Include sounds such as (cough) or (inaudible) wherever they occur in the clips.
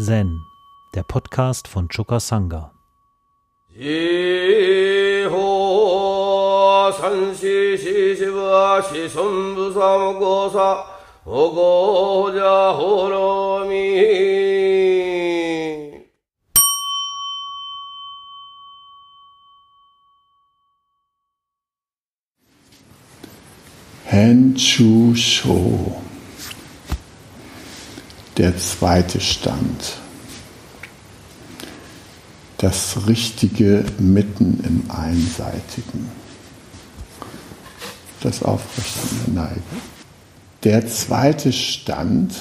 Zen, der Podcast von Choka Sangha. Henshu Sho, der zweite Stand. Das Richtige mitten im Einseitigen. Das Aufrichten der Neige. Der zweite Stand,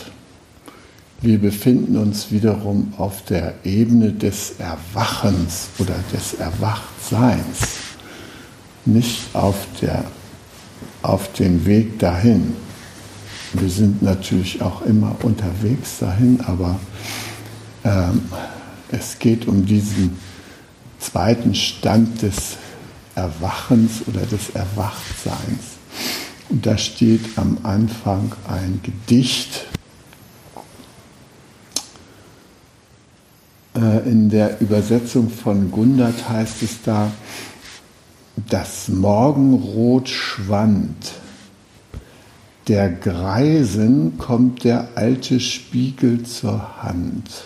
wir befinden uns wiederum auf der Ebene des Erwachens oder des Erwachtseins, nicht auf der auf dem Weg dahin. Wir sind natürlich auch immer unterwegs dahin, aber ähm, es geht um diesen zweiten Stand des Erwachens oder des Erwachtseins. Und da steht am Anfang ein Gedicht. Äh, in der Übersetzung von Gundert heißt es da, das Morgenrot schwand. Der Greisen kommt der alte Spiegel zur Hand.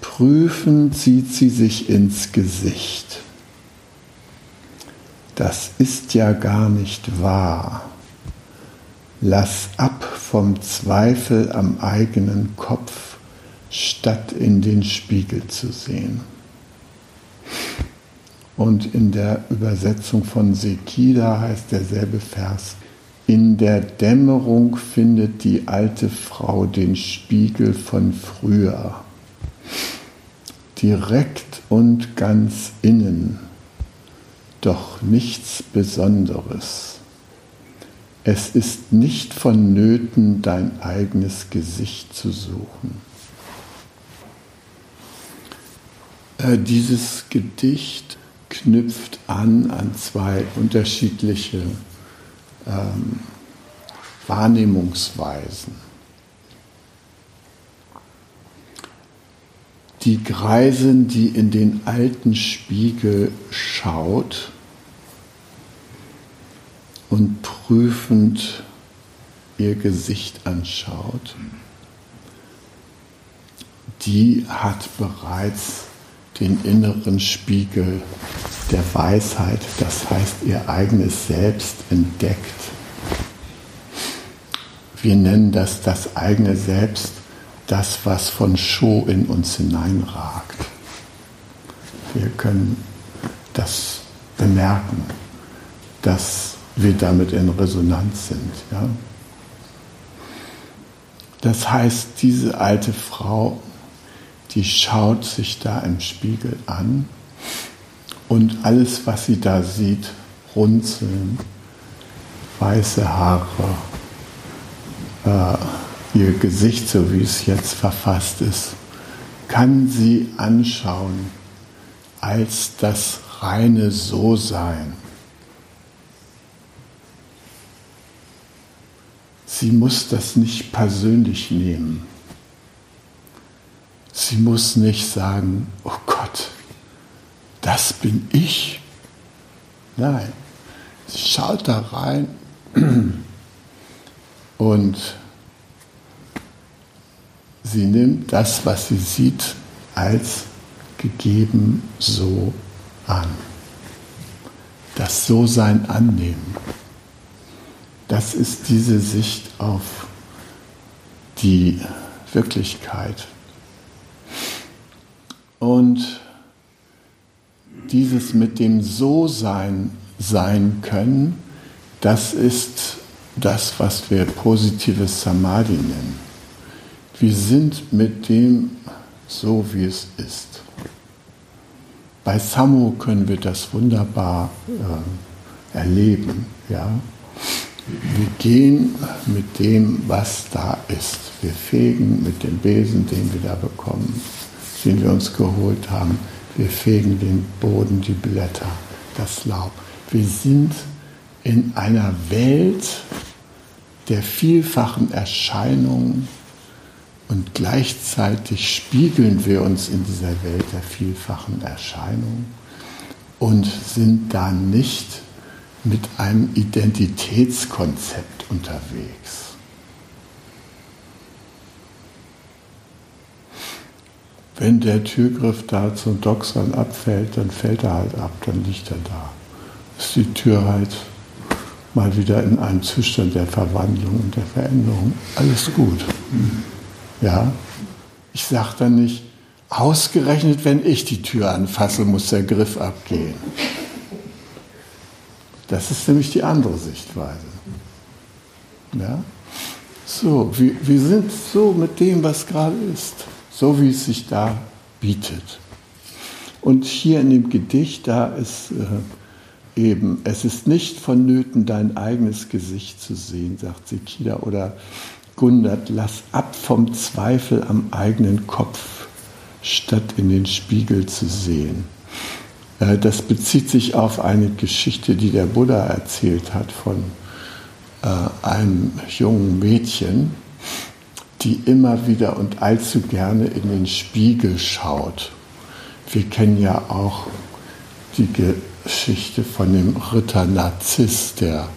Prüfend sieht sie sich ins Gesicht. Das ist ja gar nicht wahr. Lass ab vom Zweifel am eigenen Kopf, statt in den Spiegel zu sehen. Und in der Übersetzung von Sekida heißt derselbe Vers, in der Dämmerung findet die alte Frau den Spiegel von früher, direkt und ganz innen, doch nichts Besonderes. Es ist nicht vonnöten, dein eigenes Gesicht zu suchen. Äh, dieses Gedicht knüpft an an zwei unterschiedliche ähm, Wahrnehmungsweisen. Die Greisin, die in den alten Spiegel schaut und prüfend ihr Gesicht anschaut, die hat bereits den inneren Spiegel der Weisheit, das heißt ihr eigenes Selbst entdeckt. Wir nennen das das eigene Selbst, das, was von Sho in uns hineinragt. Wir können das bemerken, dass wir damit in Resonanz sind. Ja? Das heißt, diese alte Frau die schaut sich da im Spiegel an und alles, was sie da sieht, runzeln, weiße Haare, äh, ihr Gesicht, so wie es jetzt verfasst ist, kann sie anschauen als das reine So-Sein. Sie muss das nicht persönlich nehmen. Sie muss nicht sagen, oh Gott, das bin ich. Nein, sie schaut da rein (clears throat) und sie nimmt das, was sie sieht, als gegeben so an. Das So-Sein annehmen. Das ist diese Sicht auf die Wirklichkeit. Und dieses mit dem So-Sein sein können, das ist das, was wir positives Samadhi nennen. Wir sind mit dem so, wie es ist. Bei Samu können wir das wunderbar äh, erleben. Ja? Wir gehen mit dem, was da ist. Wir fegen mit dem Besen, den wir da bekommen den wir uns geholt haben. Wir fegen den Boden, die Blätter, das Laub. Wir sind in einer Welt der vielfachen Erscheinungen Und gleichzeitig spiegeln wir uns in dieser Welt der vielfachen Erscheinungen und sind da nicht mit einem Identitätskonzept unterwegs. Wenn der Türgriff da zum Doxern abfällt, dann fällt er halt ab, dann liegt er da. Ist die Tür halt mal wieder in einem Zustand der Verwandlung und der Veränderung. Alles gut. Ja, ich sage dann nicht, ausgerechnet, wenn ich die Tür anfasse, muss der Griff abgehen. Das ist nämlich die andere Sichtweise. Ja? So, wir, wir sind so mit dem, was gerade ist, so wie es sich da bietet. Und hier in dem Gedicht, da ist äh, eben, es ist nicht vonnöten, dein eigenes Gesicht zu sehen, sagt Sekida, oder Gundert, lass ab vom Zweifel am eigenen Kopf, statt in den Spiegel zu sehen. Äh, das bezieht sich auf eine Geschichte, die der Buddha erzählt hat von äh, einem jungen Mädchen, die immer wieder und allzu gerne in den Spiegel schaut. Wir kennen ja auch die Geschichte von dem Ritter Narziss, der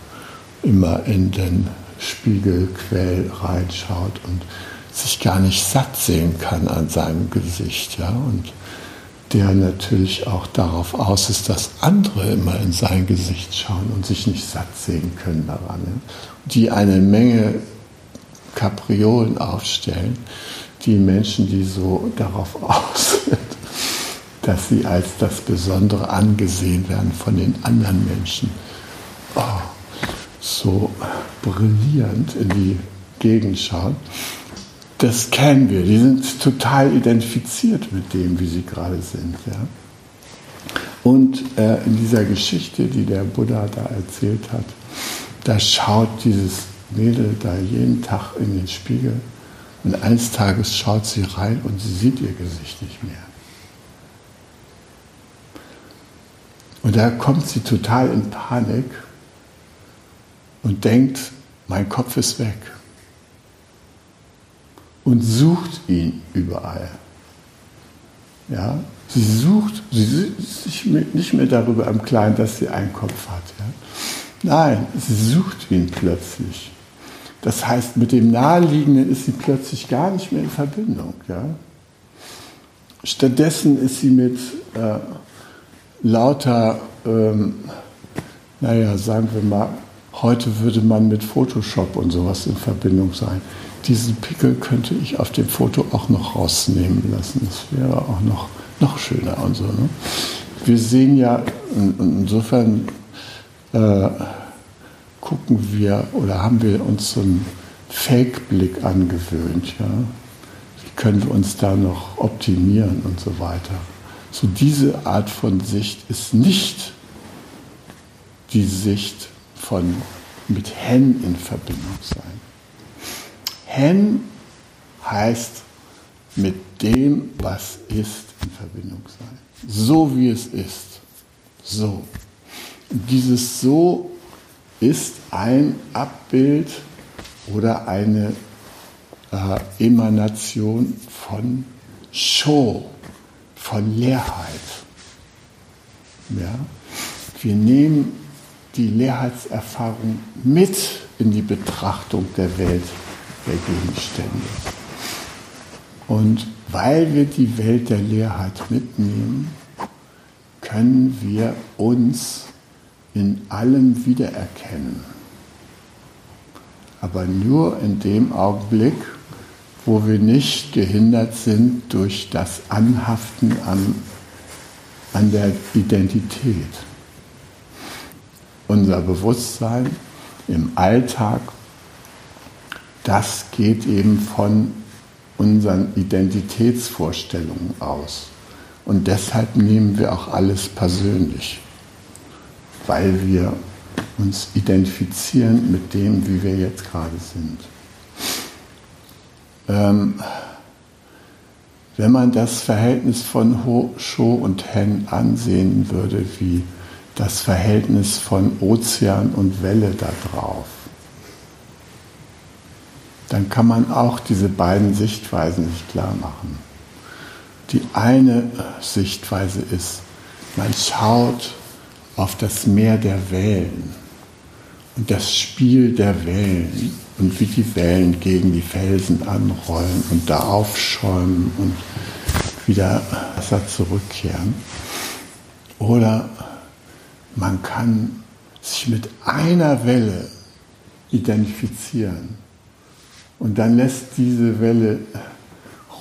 immer in den Spiegelquell reinschaut und sich gar nicht satt sehen kann an seinem Gesicht. Ja? Und der natürlich auch darauf aus ist, dass andere immer in sein Gesicht schauen und sich nicht satt sehen können daran. Die eine Menge Kapriolen aufstellen, die Menschen, die so darauf (laughs) aus sind, dass sie als das Besondere angesehen werden von den anderen Menschen. Oh so brillierend in die Gegend schauen, das kennen wir. Die sind total identifiziert mit dem, wie sie gerade sind. Ja? Und äh, in dieser Geschichte, die der Buddha da erzählt hat, da schaut dieses Mädel da jeden Tag in den Spiegel und eines Tages schaut sie rein und sie sieht ihr Gesicht nicht mehr. Und da kommt sie total in Panik und denkt, mein Kopf ist weg. Und sucht ihn überall. Ja, sie sucht, sie ist sich nicht mehr darüber im Kleinen, dass sie einen Kopf hat. Ja? Nein, sie sucht ihn plötzlich. Das heißt, mit dem Naheliegenden ist sie plötzlich gar nicht mehr in Verbindung. Ja? Stattdessen ist sie mit äh, lauter, ähm, naja, sagen wir mal, Heute würde man mit Photoshop und sowas in Verbindung sein. Diesen Pickel könnte ich auf dem Foto auch noch rausnehmen lassen. Das wäre auch noch, noch schöner und so. Ne? Wir sehen ja, insofern äh, gucken wir oder haben wir uns so einen Fake-Blick angewöhnt. Ja? Wie können wir uns da noch optimieren und so weiter? So diese Art von Sicht ist nicht die Sicht von mit Hen in Verbindung sein. Hen heißt mit dem, was ist, in Verbindung sein. So wie es ist. So. Dieses So ist ein Abbild oder eine äh, Emanation von Show, von Leerheit. Ja? Wir nehmen die Leerheitserfahrung mit in die Betrachtung der Welt der Gegenstände. Und weil wir die Welt der Leerheit mitnehmen, können wir uns in allem wiedererkennen. Aber nur in dem Augenblick, wo wir nicht gehindert sind durch das Anhaften an, an der Identität unser Bewusstsein im Alltag, das geht eben von unseren Identitätsvorstellungen aus. Und deshalb nehmen wir auch alles persönlich, weil wir uns identifizieren mit dem, wie wir jetzt gerade sind. Ähm, wenn man das Verhältnis von Ho, Sho und Hen ansehen würde, wie das Verhältnis von Ozean und Welle da drauf. dann kann man auch diese beiden Sichtweisen sich klar machen. Die eine Sichtweise ist, man schaut auf das Meer der Wellen und das Spiel der Wellen und wie die Wellen gegen die Felsen anrollen und da aufschäumen und wieder Wasser zurückkehren. Oder man kann sich mit einer Welle identifizieren und dann lässt diese Welle,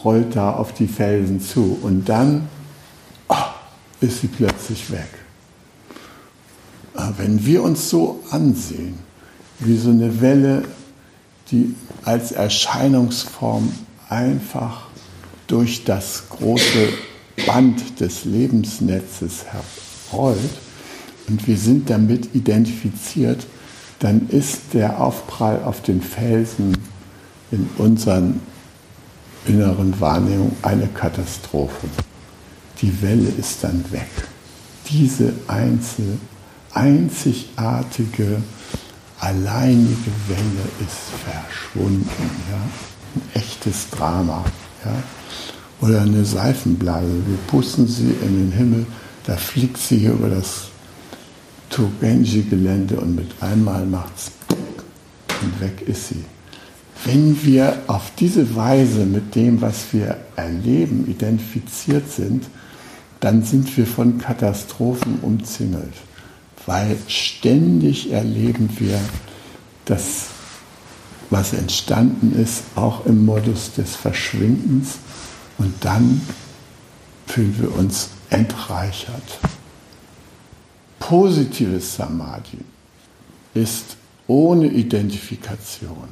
rollt da auf die Felsen zu und dann oh, ist sie plötzlich weg. Wenn wir uns so ansehen, wie so eine Welle, die als Erscheinungsform einfach durch das große Band des Lebensnetzes herrollt und wir sind damit identifiziert, dann ist der Aufprall auf den Felsen in unseren inneren Wahrnehmungen eine Katastrophe. Die Welle ist dann weg. Diese einzel, einzigartige, alleinige Welle ist verschwunden. Ja? Ein echtes Drama. Ja? Oder eine Seifenblase. Wir pusten sie in den Himmel, da fliegt sie hier über das Togenji-Gelände und mit einmal macht es und weg ist sie. Wenn wir auf diese Weise mit dem, was wir erleben, identifiziert sind, dann sind wir von Katastrophen umzingelt, weil ständig erleben wir, dass was entstanden ist, auch im Modus des Verschwindens und dann fühlen wir uns entreichert. Positives Samadhi ist ohne Identifikation.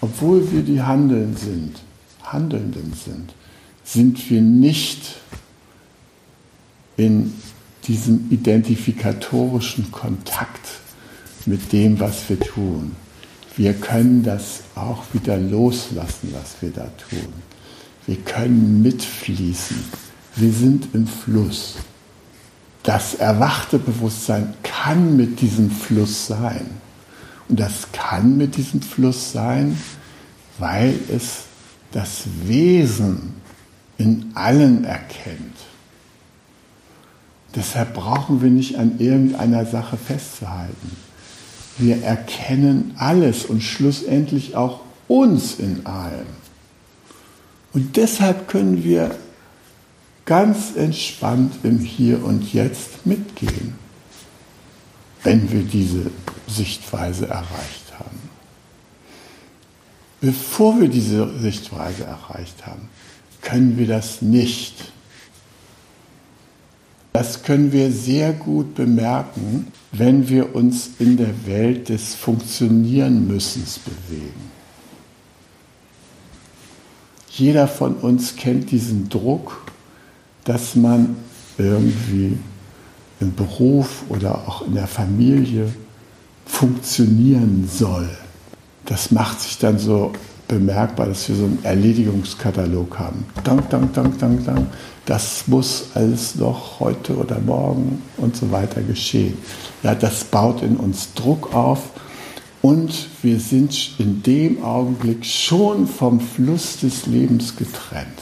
Obwohl wir die Handeln sind, Handelnden sind, sind wir nicht in diesem identifikatorischen Kontakt mit dem, was wir tun. Wir können das auch wieder loslassen, was wir da tun. Wir können mitfließen. Wir sind im Fluss. Das erwachte Bewusstsein kann mit diesem Fluss sein. Und das kann mit diesem Fluss sein, weil es das Wesen in allen erkennt. Deshalb brauchen wir nicht an irgendeiner Sache festzuhalten. Wir erkennen alles und schlussendlich auch uns in allem. Und deshalb können wir ganz entspannt im Hier und Jetzt mitgehen, wenn wir diese Sichtweise erreicht haben. Bevor wir diese Sichtweise erreicht haben, können wir das nicht. Das können wir sehr gut bemerken, wenn wir uns in der Welt des Funktionieren müssens bewegen. Jeder von uns kennt diesen Druck, dass man irgendwie im Beruf oder auch in der Familie funktionieren soll. Das macht sich dann so bemerkbar, dass wir so einen Erledigungskatalog haben. Dank, dank, dank, dank, dank. Das muss alles noch heute oder morgen und so weiter geschehen. Ja, das baut in uns Druck auf und wir sind in dem Augenblick schon vom Fluss des Lebens getrennt.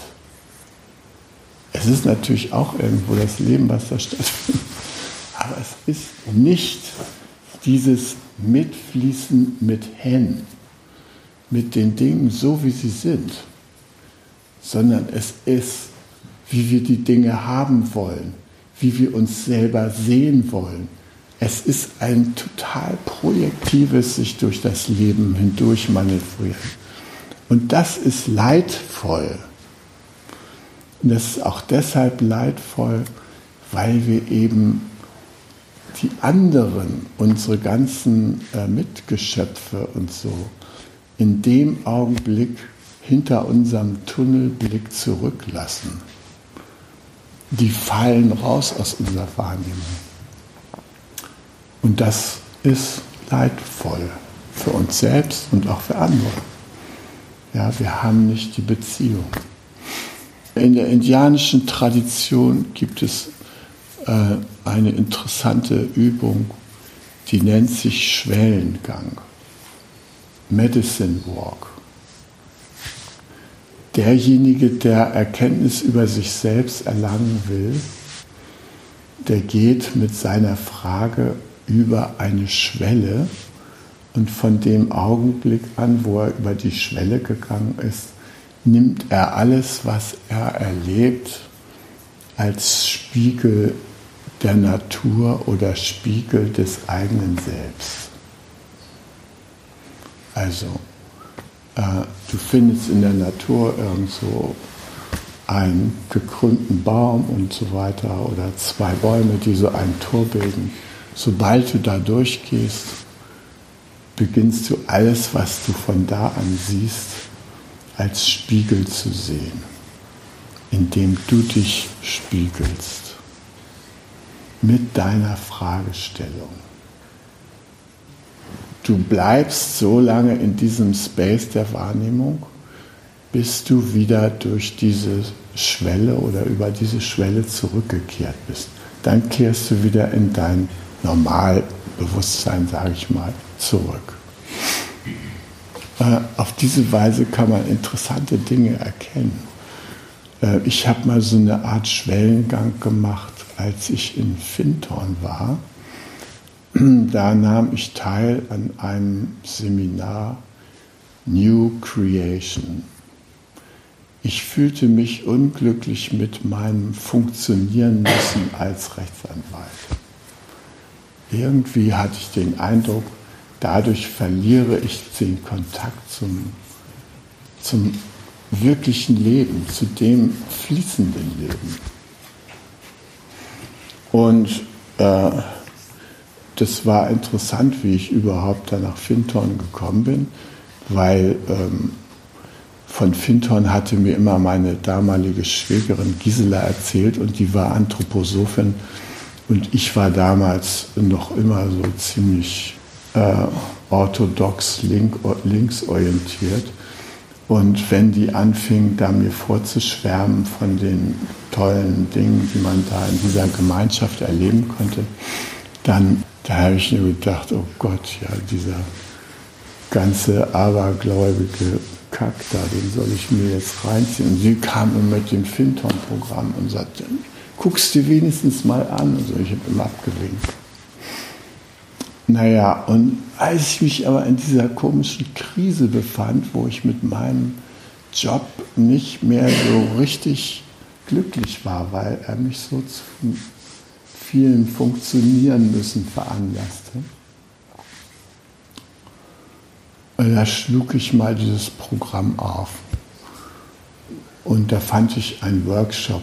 Es ist natürlich auch irgendwo das Leben, was da stattfindet. (laughs) Aber es ist nicht dieses Mitfließen mit Hen, mit den Dingen so, wie sie sind, sondern es ist, wie wir die Dinge haben wollen, wie wir uns selber sehen wollen. Es ist ein total projektives sich durch das Leben hindurch manövrieren. Und das ist leidvoll. Und das ist auch deshalb leidvoll, weil wir eben die anderen, unsere ganzen äh, Mitgeschöpfe und so, in dem Augenblick hinter unserem Tunnelblick zurücklassen. Die fallen raus aus unserer Wahrnehmung. Und das ist leidvoll für uns selbst und auch für andere. Ja, wir haben nicht die Beziehung. In der indianischen Tradition gibt es äh, eine interessante Übung, die nennt sich Schwellengang, Medicine Walk. Derjenige, der Erkenntnis über sich selbst erlangen will, der geht mit seiner Frage über eine Schwelle und von dem Augenblick an, wo er über die Schwelle gegangen ist, nimmt er alles, was er erlebt, als Spiegel der Natur oder Spiegel des eigenen Selbst. Also, du findest in der Natur irgendwo einen gekrümmten Baum und so weiter oder zwei Bäume, die so ein Tor bilden. Sobald du da durchgehst, beginnst du alles, was du von da an siehst, als Spiegel zu sehen, indem du dich spiegelst mit deiner Fragestellung. Du bleibst so lange in diesem Space der Wahrnehmung, bis du wieder durch diese Schwelle oder über diese Schwelle zurückgekehrt bist. Dann kehrst du wieder in dein Normalbewusstsein, sage ich mal, zurück. Äh, auf diese Weise kann man interessante Dinge erkennen. Äh, ich habe mal so eine Art Schwellengang gemacht, als ich in Fintorn war. (clears throat) Da nahm ich teil an einem Seminar New Creation. Ich fühlte mich unglücklich mit meinem Funktionieren müssen als Rechtsanwalt. Irgendwie hatte ich den Eindruck, dadurch verliere ich den Kontakt zum, zum wirklichen Leben, zu dem fließenden Leben. Und äh, das war interessant, wie ich überhaupt da nach Fintorn gekommen bin, weil ähm, von Fintorn hatte mir immer meine damalige Schwägerin Gisela erzählt und die war Anthroposophin und ich war damals noch immer so ziemlich äh, orthodox link, linksorientiert. Und wenn die anfing, da mir vorzuschwärmen von den tollen Dingen, die man da in dieser Gemeinschaft erleben konnte, dann da habe ich nur gedacht, oh Gott, ja, dieser ganze abergläubige Kack da, den soll ich mir jetzt reinziehen. Und sie kam mit dem Finton-Programm und sagte, guckst dir wenigstens mal an. Und so, ich habe immer abgewinkt. Naja, und als ich mich aber in dieser komischen Krise befand, wo ich mit meinem Job nicht mehr so richtig glücklich war, weil er mich so zu vielen Funktionieren müssen veranlasste. Und da schlug ich mal dieses Programm auf. Und da fand ich einen Workshop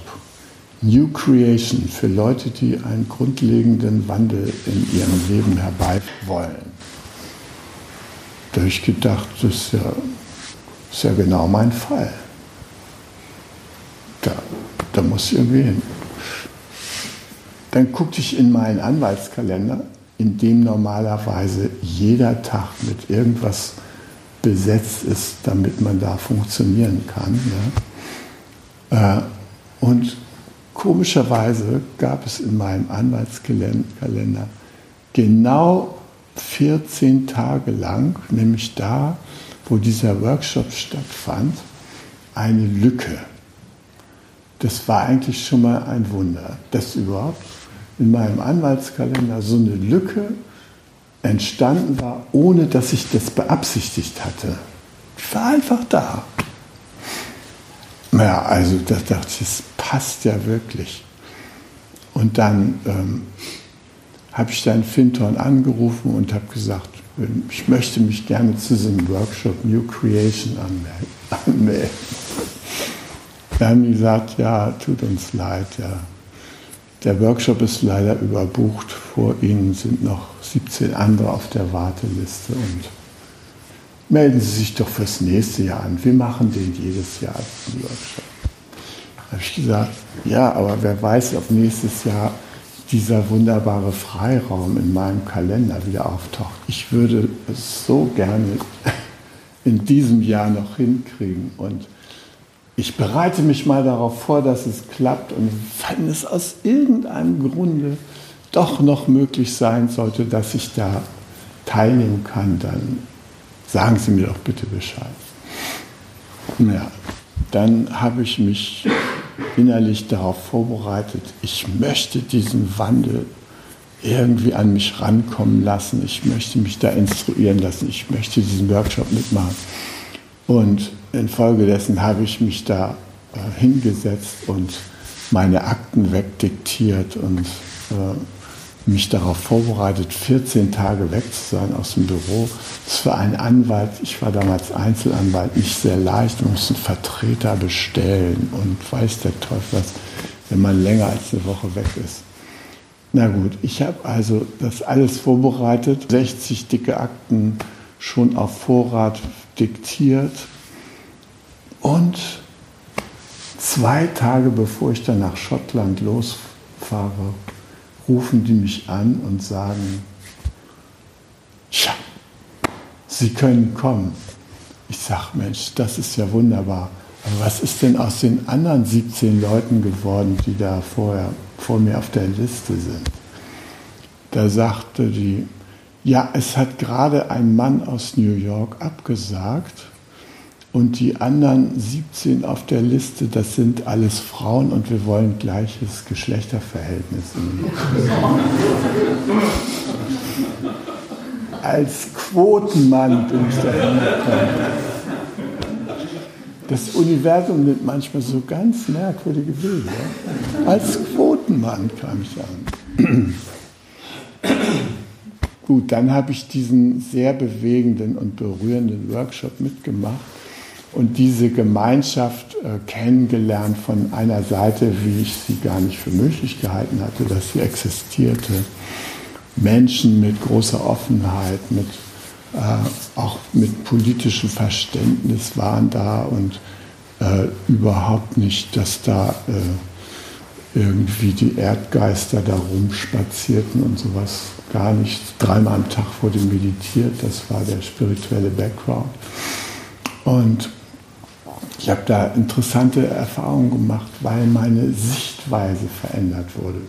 New Creation für Leute, die einen grundlegenden Wandel in ihrem Leben herbei wollen. Da habe ich gedacht, das ist ja, ist ja genau mein Fall. Da, da muss ich irgendwie hin. Dann guckte ich in meinen Anwaltskalender, in dem normalerweise jeder Tag mit irgendwas besetzt ist, damit man da funktionieren kann. Ja. Äh, und Komischerweise gab es in meinem Anwaltskalender genau 14 Tage lang, nämlich da, wo dieser Workshop stattfand, eine Lücke. Das war eigentlich schon mal ein Wunder, dass überhaupt in meinem Anwaltskalender so eine Lücke entstanden war, ohne dass ich das beabsichtigt hatte. Ich war einfach da. Ja, also da dachte ich, das passt ja wirklich. Und dann ähm, habe ich dann Finton angerufen und habe gesagt, ich möchte mich gerne zu diesem Workshop New Creation anmelden. (laughs) Wir haben gesagt, ja, tut uns leid, ja. Der Workshop ist leider überbucht. Vor Ihnen sind noch 17 andere auf der Warteliste und melden Sie sich doch fürs nächste Jahr an. Wir machen den jedes Jahr, den Workshop. Da habe ich gesagt, ja, aber wer weiß, ob nächstes Jahr dieser wunderbare Freiraum in meinem Kalender wieder auftaucht. Ich würde es so gerne in diesem Jahr noch hinkriegen. Und ich bereite mich mal darauf vor, dass es klappt. Und wenn es aus irgendeinem Grunde doch noch möglich sein sollte, dass ich da teilnehmen kann, dann sagen Sie mir doch bitte Bescheid. Ja, dann habe ich mich innerlich darauf vorbereitet, ich möchte diesen Wandel irgendwie an mich rankommen lassen, ich möchte mich da instruieren lassen, ich möchte diesen Workshop mitmachen. Und infolgedessen habe ich mich da äh, hingesetzt und meine Akten wegdiktiert und äh, mich darauf vorbereitet, 14 Tage weg zu sein aus dem Büro. Das für einen Anwalt, ich war damals Einzelanwalt, nicht sehr leicht. Man muss einen Vertreter bestellen und weiß der Teufel was, wenn man länger als eine Woche weg ist. Na gut, ich habe also das alles vorbereitet, 60 dicke Akten schon auf Vorrat diktiert und zwei Tage bevor ich dann nach Schottland losfahre, rufen die mich an und sagen, Tja, Sie können kommen. Ich sage, Mensch, das ist ja wunderbar. Aber was ist denn aus den anderen 17 Leuten geworden, die da vorher vor mir auf der Liste sind? Da sagte die, ja, es hat gerade ein Mann aus New York abgesagt und die anderen 17 auf der Liste, das sind alles Frauen und wir wollen gleiches Geschlechterverhältnis. Als Quotenmann bin ich da hingekommen. Das Universum nimmt manchmal so ganz merkwürdige Wege. Als Quotenmann kam ich an. Gut, dann habe ich diesen sehr bewegenden und berührenden Workshop mitgemacht und diese Gemeinschaft äh, kennengelernt von einer Seite, wie ich sie gar nicht für möglich gehalten hatte, dass sie existierte. Menschen mit großer Offenheit, mit, äh, auch mit politischem Verständnis waren da und äh, überhaupt nicht, dass da äh, irgendwie die Erdgeister da rumspazierten und sowas. Gar nicht. Dreimal am Tag wurde meditiert, das war der spirituelle Background. Und ich habe da interessante Erfahrungen gemacht, weil meine Sichtweise verändert wurde.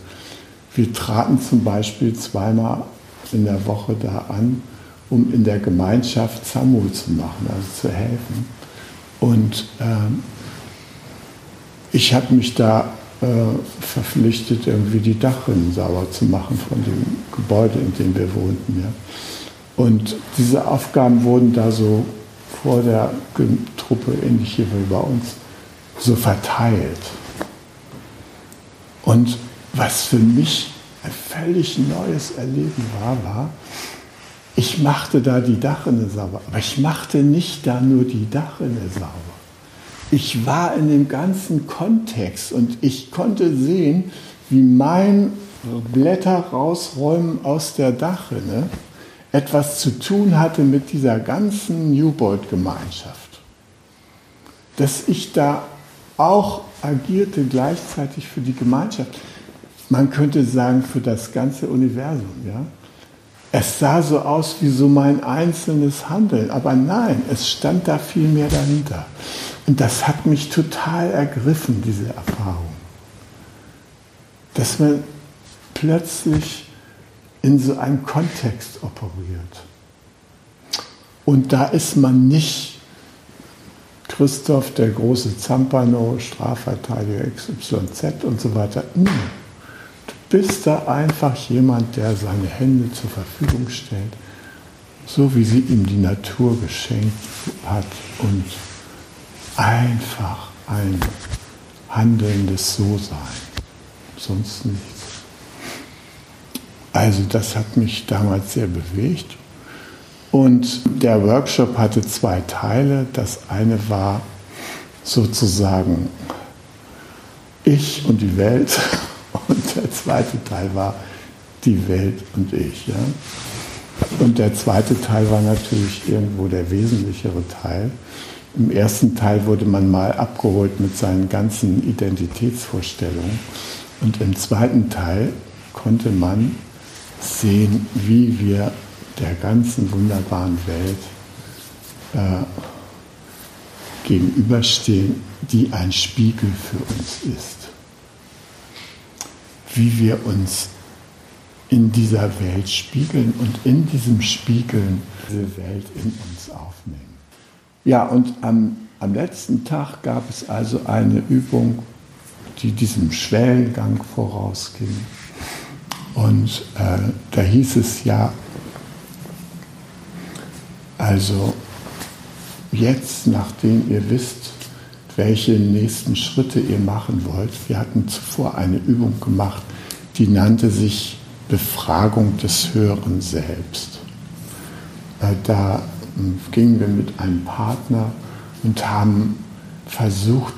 Wir traten zum Beispiel zweimal in der Woche da an, um in der Gemeinschaft Samu zu machen, also zu helfen. Und ähm, ich habe mich da äh, verpflichtet, irgendwie die Dachrinnen sauber zu machen von dem Gebäude, in dem wir wohnten. Ja. Und diese Aufgaben wurden da so vor der Truppe, ähnlich hier wie bei uns, so verteilt. Und was für mich ein völlig neues Erleben war, war, ich machte da die Dachrinne sauber, aber ich machte nicht da nur die Dachrinne sauber. Ich war in dem ganzen Kontext und ich konnte sehen, wie mein Blätter rausräumen aus der Dachrinne etwas zu tun hatte mit dieser ganzen Newbold-Gemeinschaft. Dass ich da auch agierte gleichzeitig für die Gemeinschaft. Man könnte sagen, für das ganze Universum. Ja? Es sah so aus wie so mein einzelnes Handeln, aber nein, es stand da viel mehr dahinter. Und das hat mich total ergriffen, diese Erfahrung. Dass man plötzlich in so einem Kontext operiert. Und da ist man nicht Christoph, der große Zampano, Strafverteidiger XYZ und so weiter. Hm. Du bist da einfach jemand, der seine Hände zur Verfügung stellt, so wie sie ihm die Natur geschenkt hat und einfach ein handelndes So-Sein, sonst nichts. Also das hat mich damals sehr bewegt. Und der Workshop hatte zwei Teile. Das eine war sozusagen ich und die Welt. (laughs) Und der zweite Teil war die Welt und ich. Ja? Und der zweite Teil war natürlich irgendwo der wesentlichere Teil. Im ersten Teil wurde man mal abgeholt mit seinen ganzen Identitätsvorstellungen. Und im zweiten Teil konnte man sehen, wie wir der ganzen wunderbaren Welt äh, gegenüberstehen, die ein Spiegel für uns ist. Wie wir uns in dieser Welt spiegeln und in diesem Spiegeln diese Welt in uns aufnehmen. Ja, und am am letzten Tag gab es also eine Übung, die diesem Schwellengang vorausging. Und äh, da hieß es ja, also jetzt, nachdem ihr wisst, welche nächsten Schritte ihr machen wollt, wir hatten zuvor eine Übung gemacht, die nannte sich Befragung des Höheren Selbst. Äh, da hm, gingen wir mit einem Partner und haben versucht,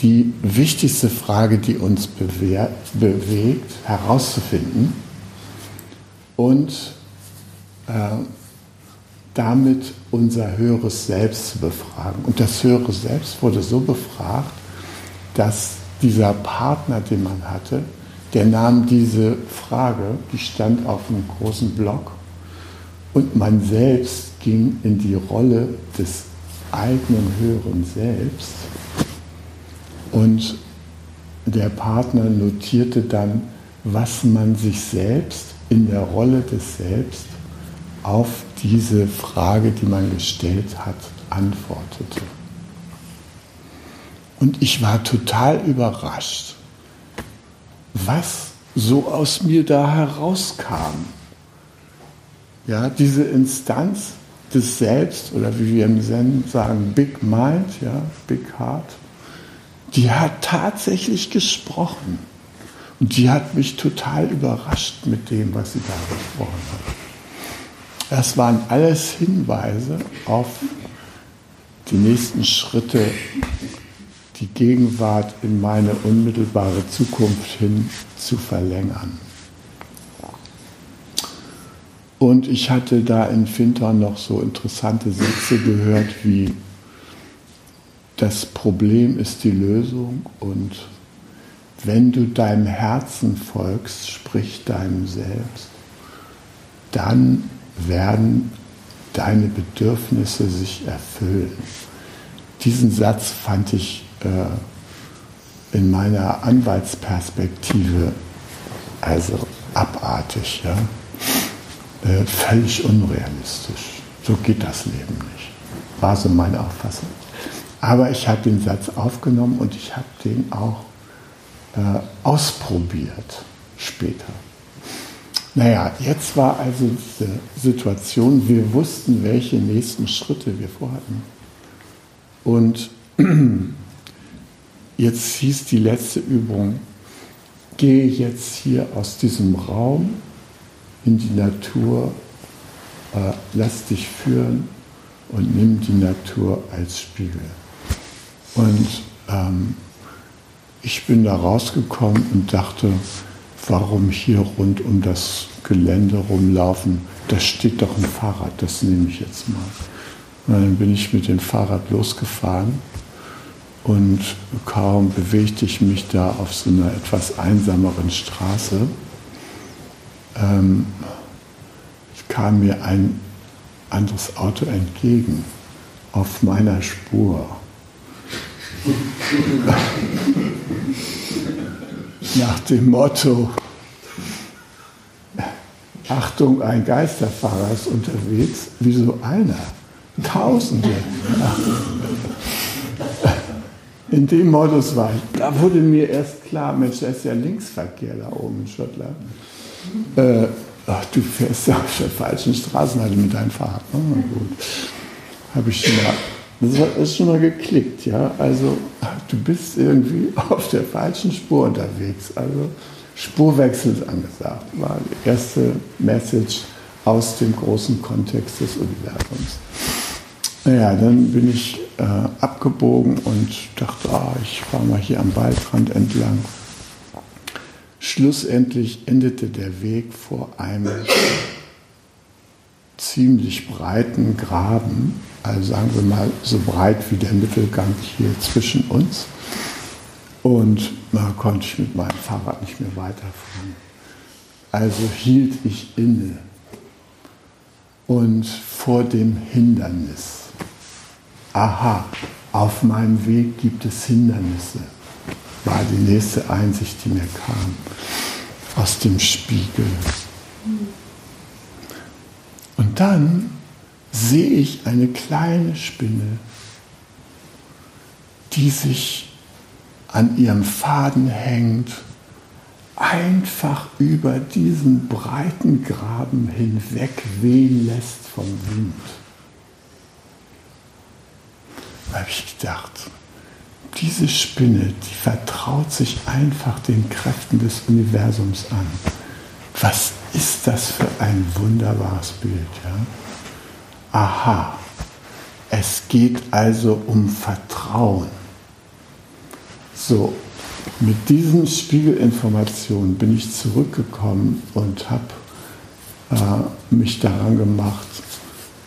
die wichtigste Frage, die uns bewegt, herauszufinden und äh, damit unser höheres Selbst zu befragen. Und das höhere Selbst wurde so befragt, dass dieser Partner, den man hatte, der nahm diese Frage, die stand auf einem großen Block, und man selbst ging in die Rolle des eigenen höheren Selbst. Und der Partner notierte dann, was man sich selbst in der Rolle des Selbst auf diese Frage, die man gestellt hat, antwortete. Und ich war total überrascht, was so aus mir da herauskam. Ja, diese Instanz des Selbst oder wie wir im Zen sagen, Big Mind, ja, Big Heart, die hat tatsächlich gesprochen. Und die hat mich total überrascht mit dem, was sie da gesprochen hat. Das waren alles Hinweise auf die nächsten Schritte, die Gegenwart in meine unmittelbare Zukunft hin zu verlängern. Und ich hatte da in Fintern noch so interessante Sätze gehört wie, das Problem ist die Lösung und wenn du deinem Herzen folgst, sprich deinem Selbst, dann werden deine Bedürfnisse sich erfüllen. Diesen Satz fand ich äh, in meiner Anwaltsperspektive also abartig, ja? Äh, völlig unrealistisch. So geht das Leben nicht. War so meine Auffassung. Aber ich habe den Satz aufgenommen und ich habe den auch äh, ausprobiert später. Naja, jetzt war also diese Situation, wir wussten, welche nächsten Schritte wir vorhatten. Und (clears throat) jetzt hieß die letzte Übung, gehe jetzt hier aus diesem Raum in die Natur, äh, lass dich führen und nimm die Natur als Spiegel. Und ähm, ich bin da rausgekommen und dachte, warum hier rund um das Gelände rumlaufen? Da steht doch ein Fahrrad, das nehme ich jetzt mal. Und dann bin ich mit dem Fahrrad losgefahren und kaum bewegte ich mich da auf so einer etwas einsameren Straße, ähm, kam mir ein anderes Auto entgegen auf meiner Spur. Nach dem Motto, Achtung, ein Geisterfahrer ist unterwegs, wieso einer? Tausende. In dem Modus war ich. Da wurde mir erst klar, Mensch, da ist ja Linksverkehr da oben in Schottland. Äh, ach, du fährst ja auf der falschen Straßenseite mit deinem Fahrrad. Oh, gut. Habe ich schon mal das ist schon mal geklickt, ja. Also du bist irgendwie (laughs) auf der falschen Spur unterwegs. Also Spurwechsel ist angesagt. War die erste Message aus dem großen Kontext des Universums. Naja, dann bin ich äh, abgebogen und dachte, ah, ich fahre mal hier am Waldrand entlang. Schlussendlich endete der Weg vor einem ziemlich breiten Graben also sagen wir mal so breit wie der Mittelgang hier zwischen uns. Und da konnte ich mit meinem Fahrrad nicht mehr weiterfahren. Also hielt ich inne und vor dem Hindernis. Aha, auf meinem Weg gibt es Hindernisse, war die nächste Einsicht, die mir kam, aus dem Spiegel. Und dann sehe ich eine kleine Spinne die sich an ihrem Faden hängt, einfach über diesen breiten Graben hinweg wehen lässt vom Wind. Da habe ich gedacht, diese Spinne, die vertraut sich einfach den Kräften des Universums an. Was ist das für ein wunderbares Bild? Ja? Aha, es geht also um Vertrauen. So, mit diesen Spiegelinformationen bin ich zurückgekommen und habe äh, mich daran gemacht,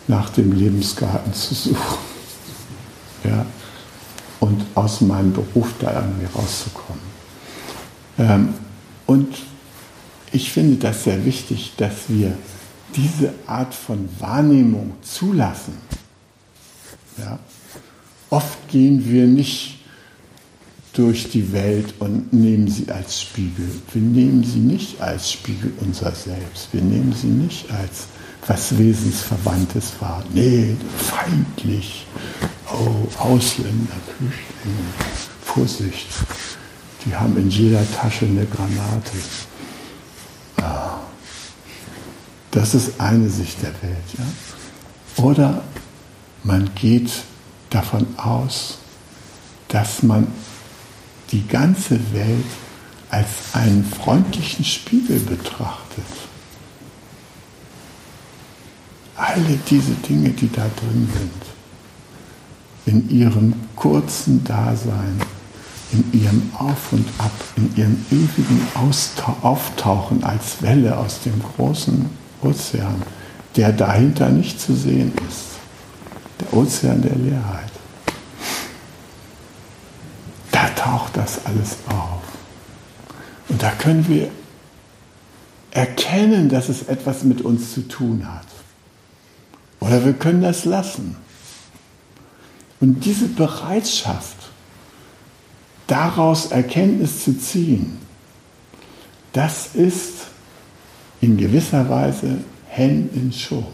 nach dem Lebensgarten zu suchen. (laughs) Ja, und aus meinem Beruf da irgendwie rauszukommen. Ähm, und ich finde das sehr wichtig, dass wir diese Art von Wahrnehmung zulassen. Ja? Oft gehen wir nicht durch die Welt und nehmen sie als Spiegel. Wir nehmen sie nicht als Spiegel unser Selbst. Wir nehmen sie nicht als was Wesensverwandtes wahr. Nee, feindlich. Oh, Ausländer, Flüchtlinge. Vorsicht. Die haben in jeder Tasche eine Granate. Das ist eine Sicht der Welt. Ja? Oder man geht davon aus, dass man die ganze Welt als einen freundlichen Spiegel betrachtet. Alle diese Dinge, die da drin sind, in ihrem kurzen Dasein, in ihrem Auf und Ab, in ihrem ewigen Auftauchen als Welle aus dem großen Ozean, der dahinter nicht zu sehen ist. Der Ozean der Leerheit. Da taucht das alles auf. Und da können wir erkennen, dass es etwas mit uns zu tun hat. Oder wir können das lassen. Und diese Bereitschaft, daraus Erkenntnis zu ziehen, das ist in gewisser Weise Hen in Show.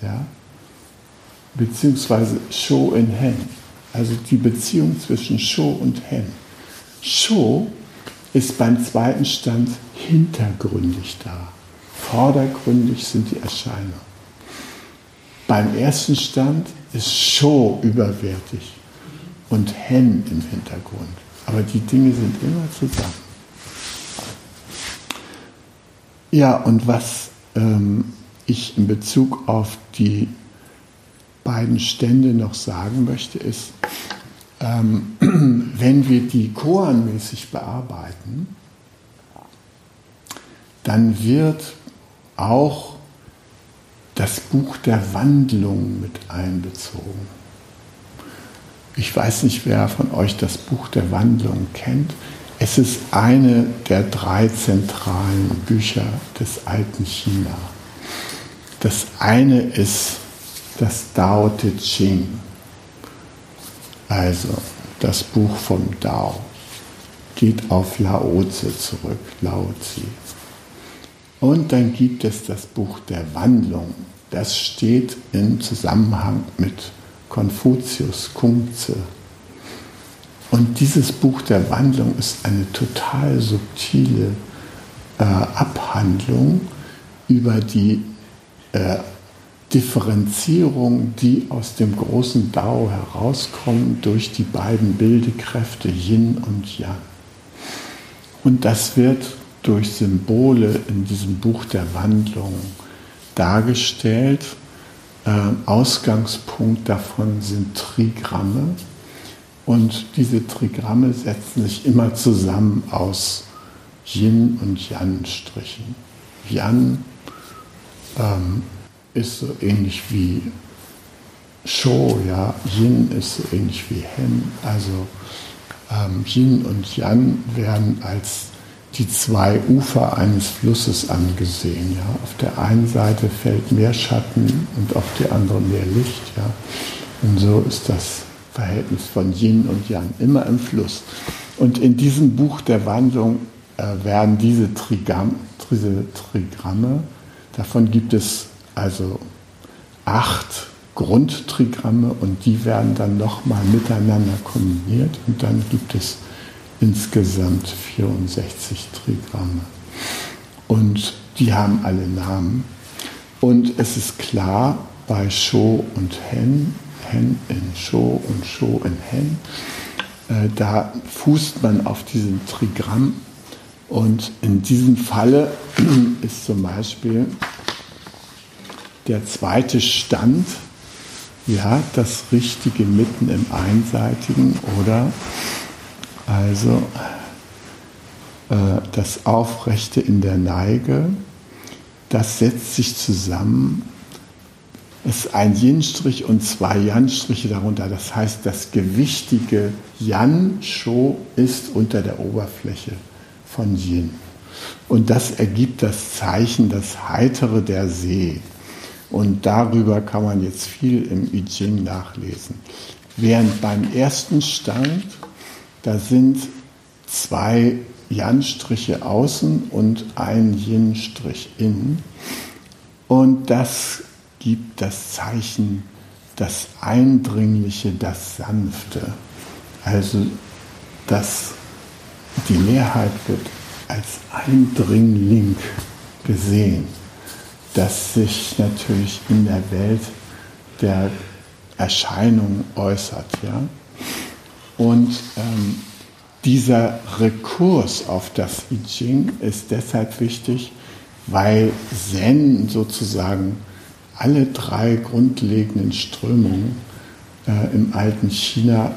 Ja? Beziehungsweise Show in Hen. Also die Beziehung zwischen Show und Hen. Show ist beim zweiten Stand hintergründig da. Vordergründig sind die Erscheinungen. Beim ersten Stand ist Show überwertig und Hen im Hintergrund. Aber die Dinge sind immer zusammen. Ja, und was ähm, ich in Bezug auf die beiden Stände noch sagen möchte, ist, ähm, (clears throat) wenn wir die koanmäßig bearbeiten, dann wird auch das Buch der Wandlung mit einbezogen. Ich weiß nicht, wer von euch das Buch der Wandlung kennt. Es ist eine der drei zentralen Bücher des alten China. Das eine ist das Tao Te Ching, also das Buch vom Tao, geht auf Lao Tse zurück, Lao Tse. Und dann gibt es das Buch der Wandlung. Das steht im Zusammenhang mit Konfuzius, Kung Tse. Und dieses Buch der Wandlung ist eine total subtile äh, Abhandlung über die äh, Differenzierung, die aus dem großen Dao herauskommen durch die beiden Bildekräfte Yin und Yang. Und das wird durch Symbole in diesem Buch der Wandlung dargestellt. Äh, Ausgangspunkt davon sind Trigramme und diese Trigramme setzen sich immer zusammen aus Yin und Yan-Strichen. Yan ähm, ist so ähnlich wie Sho, ja. Yin ist so ähnlich wie Hen. Also ähm, Yin und Yan werden als die zwei Ufer eines Flusses angesehen. Ja. Auf der einen Seite fällt mehr Schatten und auf der anderen mehr Licht. Ja. Und so ist das Verhältnis von Yin und Yang immer im Fluss. Und in diesem Buch der Wandlung äh, werden diese, Trigam, diese Trigramme, davon gibt es also acht Grundtrigramme und die werden dann nochmal miteinander kombiniert und dann gibt es insgesamt 64 Trigramme. Und die haben alle Namen. Und es ist klar, bei Sho und Hen, Hen in Sho und Sho in Hen, äh, da fußt man auf diesem Trigramm. Und in diesem Falle (clears throat) ist zum Beispiel der zweite Stand, ja, das Richtige mitten im Einseitigen oder also äh, das Aufrechte in der Neige, das setzt sich zusammen. Es ist ein Yin-Strich und zwei Yan-Striche darunter. Das heißt, das gewichtige Yan-Sho ist unter der Oberfläche von Yin. Und das ergibt das Zeichen, das Heitere der See. Und darüber kann man jetzt viel im I Ching nachlesen. Während beim ersten Stand, da sind zwei Yan-Striche außen und ein Yin-Strich innen. Und das gibt das Zeichen, das Eindringliche, das Sanfte. Also das, die Mehrheit wird als Eindringling gesehen, das sich natürlich in der Welt der Erscheinung äußert. Ja? Und ähm, dieser Rekurs auf das I Ching ist deshalb wichtig, weil Zen sozusagen alle drei grundlegenden Strömungen äh, im alten China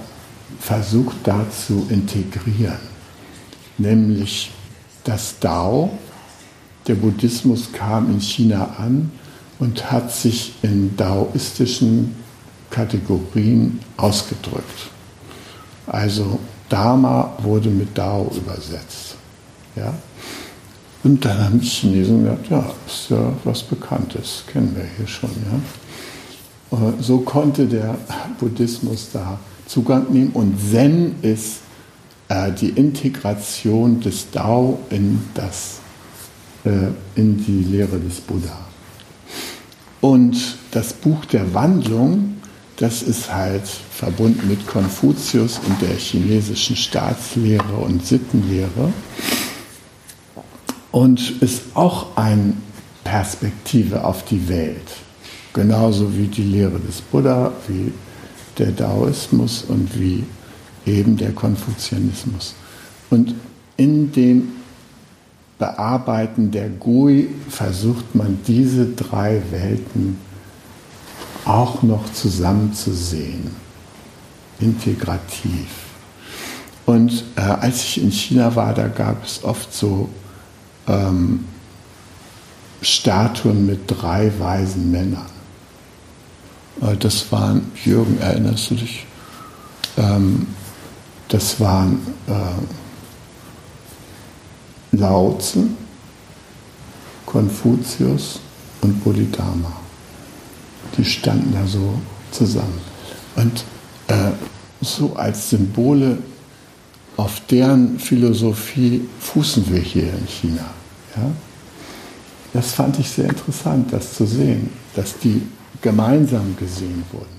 versucht da zu integrieren. Nämlich das Dao, der Buddhismus kam in China an und hat sich in daoistischen Kategorien ausgedrückt. Also Dharma wurde mit Dao übersetzt. Ja? Und dann haben die Chinesen gesagt, ja, ist ja was Bekanntes, kennen wir hier schon. Ja? Äh, so konnte der (laughs) Buddhismus da Zugang nehmen und Zen ist äh, die Integration des Dao in, das, äh, in die Lehre des Buddha. Und das Buch der Wandlung das ist halt verbunden mit Konfuzius und der chinesischen Staatslehre und Sittenlehre und ist auch eine Perspektive auf die Welt. Genauso wie die Lehre des Buddha, wie der Daoismus und wie eben der Konfuzianismus. Und in dem Bearbeiten der Gui versucht man diese drei Welten auch noch zusammenzusehen, integrativ. Und äh, als ich in China war, da gab es oft so ähm, Statuen mit drei weisen Männern. Äh, das waren, Jürgen, erinnerst du dich? Ähm, das waren äh, Lao Konfuzius und Bodhidharma die standen da so zusammen. Und äh, so als Symbole auf deren Philosophie fußen wir hier in China. Ja? Das fand ich sehr interessant, das zu sehen, dass die gemeinsam gesehen wurden.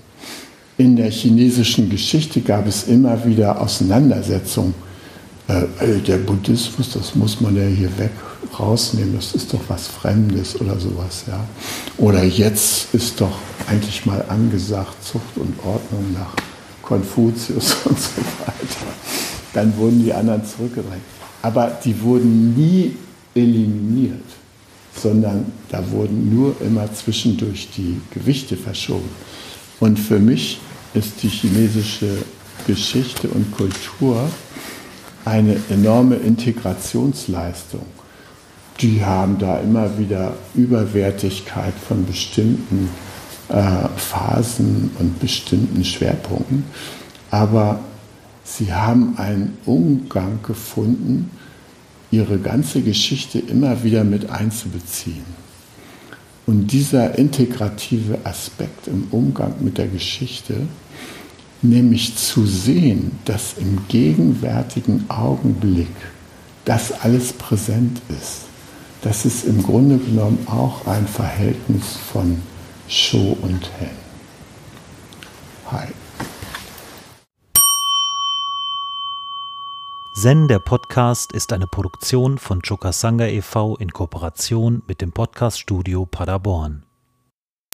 In der chinesischen Geschichte gab es immer wieder Auseinandersetzungen. Äh, äh der Buddhismus, das muss man ja hier weg rausnehmen, das ist doch was Fremdes oder sowas. Ja? Oder jetzt ist doch eigentlich mal angesagt Zucht und Ordnung nach Konfuzius (laughs) und so weiter. Dann wurden die anderen zurückgedrängt. Aber die wurden nie eliminiert, sondern da wurden nur immer zwischendurch die Gewichte verschoben. Und für mich ist die chinesische Geschichte und Kultur eine enorme Integrationsleistung die haben da immer wieder Überwertigkeit von bestimmten äh, Phasen und bestimmten Schwerpunkten. Aber sie haben einen Umgang gefunden, ihre ganze Geschichte immer wieder mit einzubeziehen. Und dieser integrative Aspekt im Umgang mit der Geschichte, nämlich zu sehen, dass im gegenwärtigen Augenblick das alles präsent ist, das ist im Grunde genommen auch ein Verhältnis von Show und Hen. Hi. Zen, der Podcast, ist eine Produktion von Chokasanga e.V. in Kooperation mit dem Podcaststudio Paderborn.